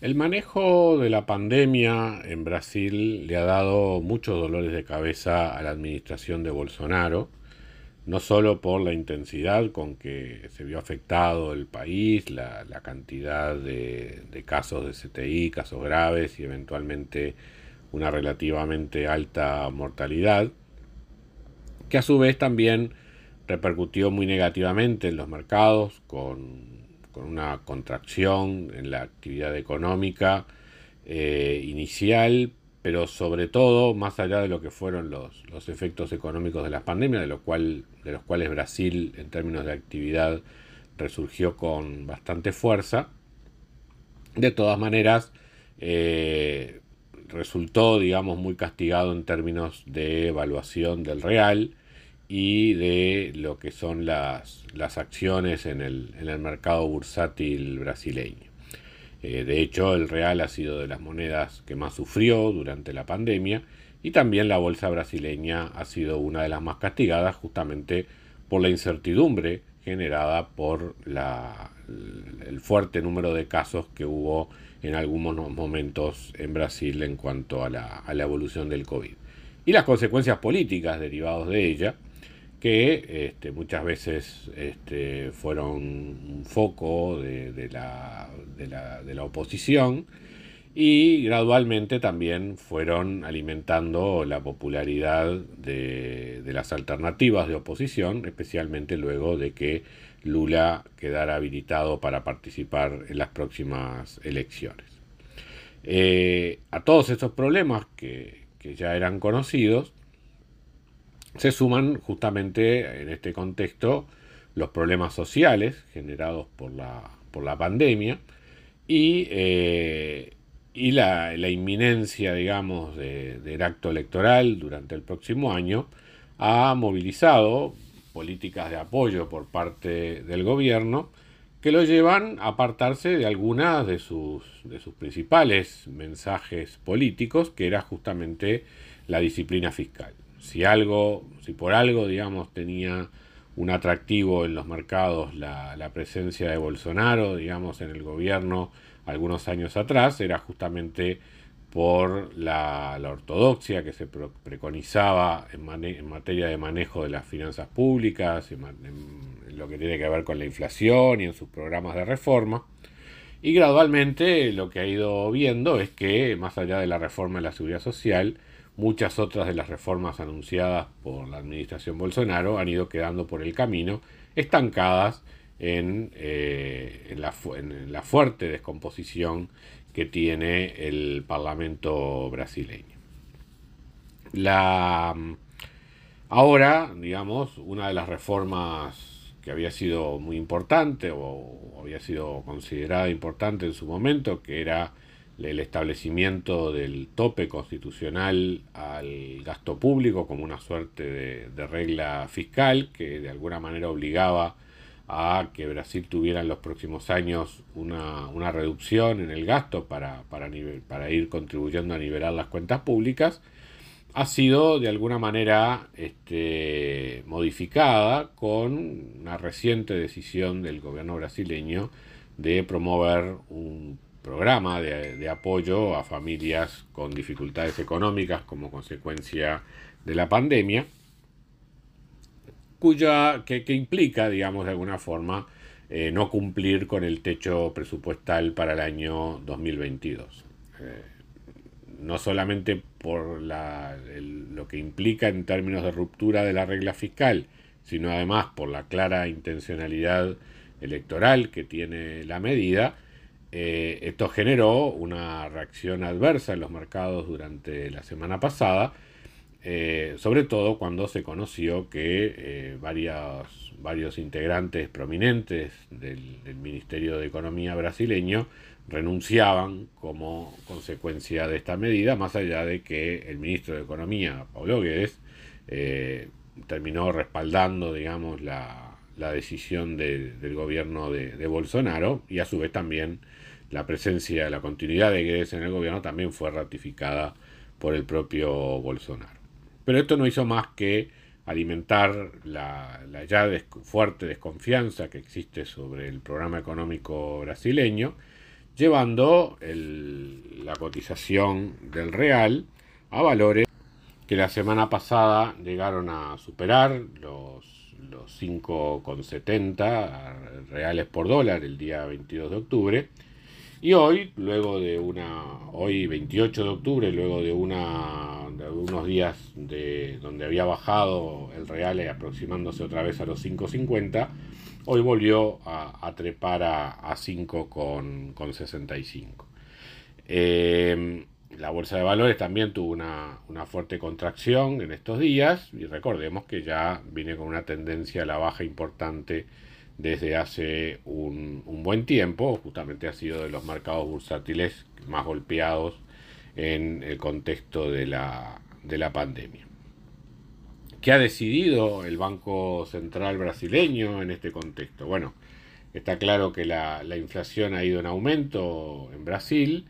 El manejo de la pandemia en Brasil le ha dado muchos dolores de cabeza a la administración de Bolsonaro, no solo por la intensidad con que se vio afectado el país, la, cantidad de, casos de CTI, casos graves y eventualmente una relativamente alta mortalidad, que a su vez también repercutió muy negativamente en los mercados con con una contracción en la actividad económica eh, inicial, pero sobre todo, más allá de lo que fueron los, los efectos económicos de la pandemia, de, lo cual, los cuales Brasil en términos de actividad resurgió con bastante fuerza, de todas maneras, eh, resultó, digamos, muy castigado en términos de evaluación del real y de lo que son las, las acciones en el, en el, mercado bursátil brasileño. Eh, de hecho, el real ha sido de las monedas que más sufrió durante la pandemia y también la bolsa brasileña ha sido una de las más castigadas justamente por la incertidumbre generada por la, el fuerte número de casos que hubo en algunos momentos en Brasil en cuanto a la, a la evolución del COVID y las consecuencias políticas derivadas de ella, que este, muchas veces este, fueron un foco de, la, de, la, oposición y gradualmente también fueron alimentando la popularidad de, las alternativas de oposición, especialmente luego de que Lula quedara habilitado para participar en las próximas elecciones. Eh, a todos estos problemas que, que ya eran conocidos, se suman justamente en este contexto los problemas sociales generados por la, por la pandemia y, eh, y la, inminencia, digamos, del acto electoral durante el próximo año ha movilizado políticas de apoyo por parte del gobierno que lo llevan a apartarse de algunas de sus, de sus principales mensajes políticos, que era justamente la disciplina fiscal si algo, si por algo, digamos, tenía un atractivo en los mercados la, presencia de Bolsonaro, digamos, en el gobierno algunos años atrás, era justamente por la, ortodoxia que se preconizaba en, materia de manejo de las finanzas públicas, en, lo que tiene que ver con la inflación y en sus programas de reforma. Y gradualmente lo que ha ido viendo es que, más allá de la reforma de la seguridad social, Muchas otras de las reformas anunciadas por la administración Bolsonaro han ido quedando por el camino, estancadas en, eh, la, fuerte descomposición que tiene el Parlamento brasileño. La, ahora, digamos, una de las reformas que había sido muy importante o había sido considerada importante en su momento, que era el establecimiento del tope constitucional al gasto público como una suerte de, regla fiscal que de alguna manera obligaba a que Brasil tuviera en los próximos años una, reducción en el gasto para, ir contribuyendo a nivelar las cuentas públicas, ha sido de alguna manera este, modificada con una reciente decisión del gobierno brasileño de promover un programa de, apoyo a familias con dificultades económicas como consecuencia de la pandemia, cuya, que, implica, digamos, de alguna forma, eh, no cumplir con el techo presupuestal para el año 2022. Eh, no solamente por lo que implica en términos de ruptura de la regla fiscal, sino además por la clara intencionalidad electoral que tiene la medida, eh, esto generó una reacción adversa en los mercados durante la semana pasada eh, sobre todo cuando se conoció que eh, varios, varios integrantes prominentes del, Ministerio de Economía brasileño renunciaban como consecuencia de esta medida, más allá de que el ministro de Economía, Paulo Guedes, terminó respaldando, digamos, la, decisión del gobierno de, de, Bolsonaro y a su vez también la presencia, la continuidad de Guedes en el gobierno también fue ratificada por el propio Bolsonaro. Pero esto no hizo más que alimentar la, ya fuerte desconfianza que existe sobre el programa económico brasileño, llevando la cotización del real a valores que la semana pasada llegaron a superar los, los 5,70 reales por dólar el día 22 de octubre y hoy, luego de una, hoy 28 de octubre, luego de, una, de unos días de, donde había bajado el real aproximándose otra vez a los 5.50, hoy volvió a, trepar a, a 5,65. Em, la bolsa de valores también tuvo una, una, fuerte contracción en estos días y recordemos que ya viene con una tendencia a la baja importante desde hace un, buen tiempo, justamente ha sido de los mercados bursátiles más golpeados en el contexto de la, pandemia. ¿Qué ha decidido el Banco Central brasileño en este contexto? Bueno, está claro que la inflación ha ido en aumento en Brasil,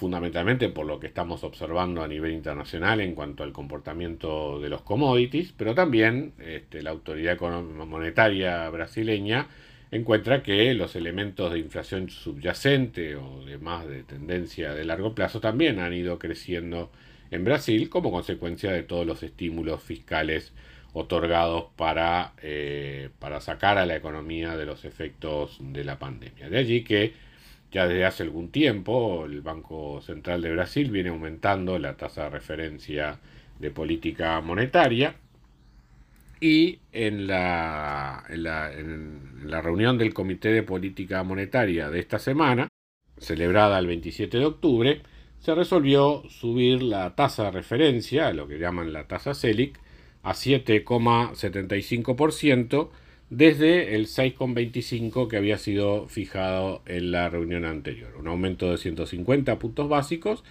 fundamentalmente por lo que estamos observando a nivel internacional en cuanto al comportamiento de los commodities, pero también este, la autoridad monetaria brasileña encuentra que los elementos de inflación subyacente o de más de tendencia de largo plazo también han ido creciendo en Brasil como consecuencia de todos los estímulos fiscales otorgados para, eh, para sacar a la economía de los efectos de la pandemia. De allí que ya desde hace algún tiempo el Banco Central de Brasil viene aumentando la tasa de referencia de política monetaria y en la, en la, reunión del Comité de Política Monetaria de esta semana, celebrada el 27 de octubre, se resolvió subir la tasa de referencia, lo que llaman la tasa CELIC, a 7,75%, desde el 6,25 que había sido fijado en la reunión anterior. Un aumento de 150 puntos básicos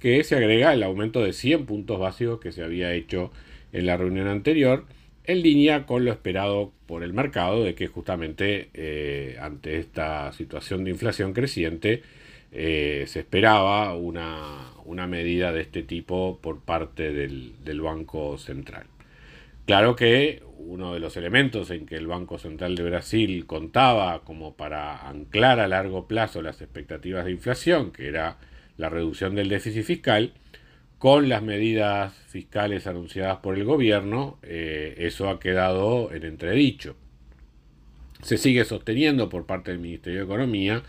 que se agrega el aumento de 100 puntos básicos que se había hecho en la reunión anterior, en línea con lo esperado por el mercado de que justamente eh, ante esta situación de inflación creciente eh, se esperaba una, medida de este tipo por parte del, del Banco Central. Claro que uno de los elementos en que el Banco Central de Brasil contaba como para anclar a largo plazo las expectativas de inflación, que era la reducción del déficit fiscal, con las medidas fiscales anunciadas por el gobierno, eh, eso ha quedado en entredicho. Se sigue sosteniendo por parte del Ministerio de Economía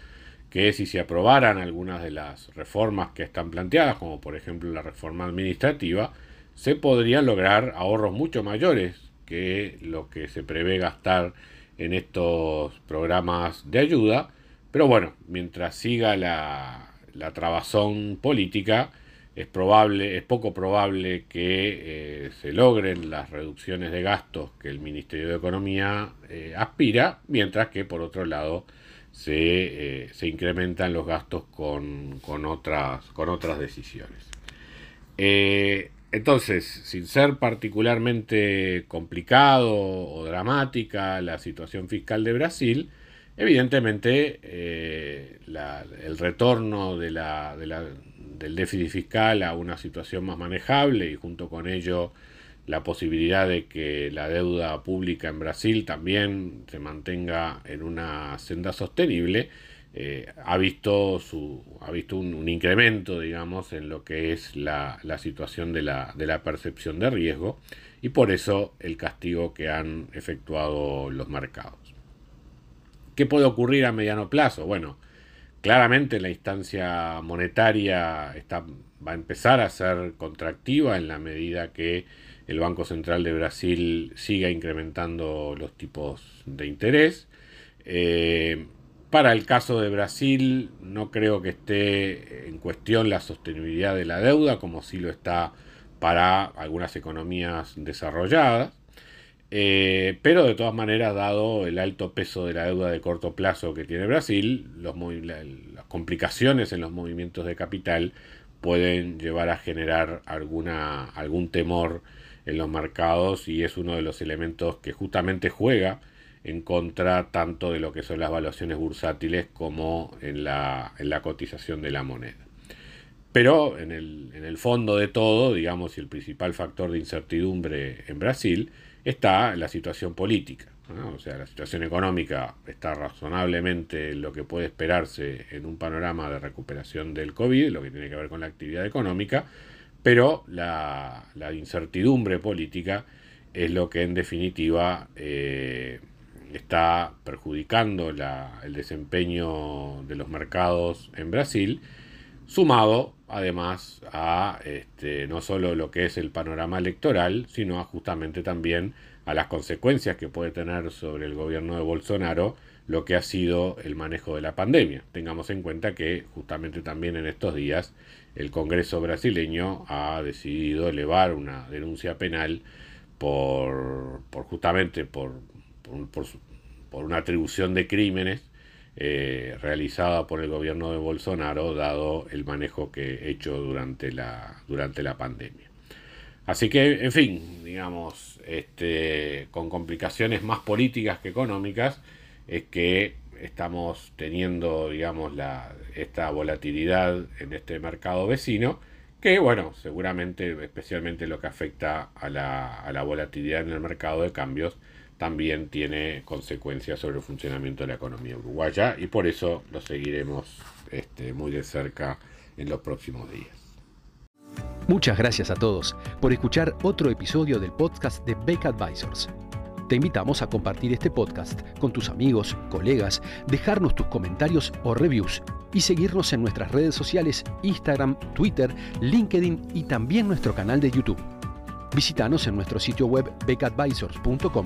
que si se aprobaran algunas de las reformas que están planteadas, como por ejemplo la reforma administrativa, se podrían lograr ahorros mucho mayores que lo que se prevé gastar en estos programas de ayuda. Pero bueno, mientras siga la, la trabazón política, es probable, es poco probable que eh, se logren las reducciones de gastos que el Ministerio de Economía eh, aspira, mientras que por otro lado se, eh, se incrementan los gastos con, con, otras, con otras decisiones. Entonces, sin ser particularmente complicado o dramática la situación fiscal de Brasil, evidentemente eh, el retorno del déficit fiscal a una situación más manejable y junto con ello la posibilidad de que la deuda pública en Brasil también se mantenga en una senda sostenible, eh, ha visto, su, ha visto un, incremento, digamos, en lo que es la, situación de la, de la, percepción de riesgo y por eso el castigo que han efectuado los mercados. ¿Qué puede ocurrir a mediano plazo? Bueno, claramente la instancia monetaria está, va a empezar a ser contractiva en la medida que el Banco Central de Brasil siga incrementando los tipos de interés. Eh, para el caso de Brasil, no creo que esté en cuestión la sostenibilidad de la deuda, como sí lo está para algunas economías desarrolladas. Eh, pero de todas maneras, dado el alto peso de la deuda de corto plazo que tiene Brasil, las complicaciones en los movimientos de capital pueden llevar a generar alguna, algún temor en los mercados y es uno de los elementos que justamente juega en contra tanto de lo que son las valuaciones bursátiles como en la, en la cotización de la moneda. Pero en el, en el fondo de todo, digamos, y el principal factor de incertidumbre en Brasil está la situación política. O sea, la situación económica está razonablemente lo que puede esperarse en un panorama de recuperación del COVID, lo que tiene que ver con la actividad económica, pero la, incertidumbre política es lo que en definitiva eh, está perjudicando el desempeño de los mercados en Brasil, sumado además a este, no solo lo que es el panorama electoral, sino justamente también a las consecuencias que puede tener sobre el gobierno de Bolsonaro lo que ha sido el manejo de la pandemia. Tengamos en cuenta que justamente también en estos días el Congreso brasileño ha decidido elevar una denuncia penal por, por justamente por, por, una atribución de crímenes eh, realizada por el gobierno de Bolsonaro, dado el manejo que hecho durante la, durante la pandemia. Así que, en fin, digamos, este, con complicaciones más políticas que económicas, es que estamos teniendo, digamos, la, esta volatilidad en este mercado vecino, que, bueno, seguramente, especialmente lo que afecta a la, a la volatilidad en el mercado de cambios, también tiene consecuencias sobre el funcionamiento de la economía uruguaya y por eso lo seguiremos este, muy de cerca en los próximos días. Muchas gracias a todos por escuchar otro episodio del podcast de Beck Advisors. Te invitamos a compartir este podcast con tus amigos, colegas, dejarnos tus comentarios o reviews y seguirnos en nuestras redes sociales Instagram, Twitter, LinkedIn y también nuestro canal de YouTube. Visítanos en nuestro sitio web beckadvisors.com